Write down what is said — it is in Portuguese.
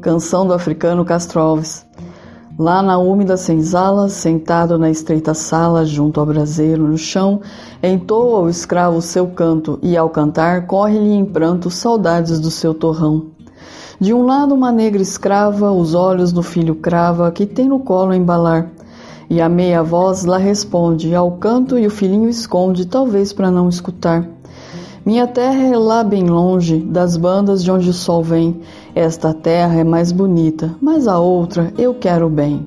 Canção do africano Castro Alves. Lá na úmida senzala, sentado na estreita sala, junto ao braseiro no chão, entoa o escravo seu canto, e ao cantar, corre-lhe em pranto saudades do seu torrão. De um lado uma negra escrava, os olhos no filho crava, que tem no colo embalar. E a meia voz lá responde ao canto e o filhinho esconde, talvez para não escutar. Minha terra é lá bem longe, das bandas de onde o sol vem. Esta terra é mais bonita, mas a outra eu quero bem.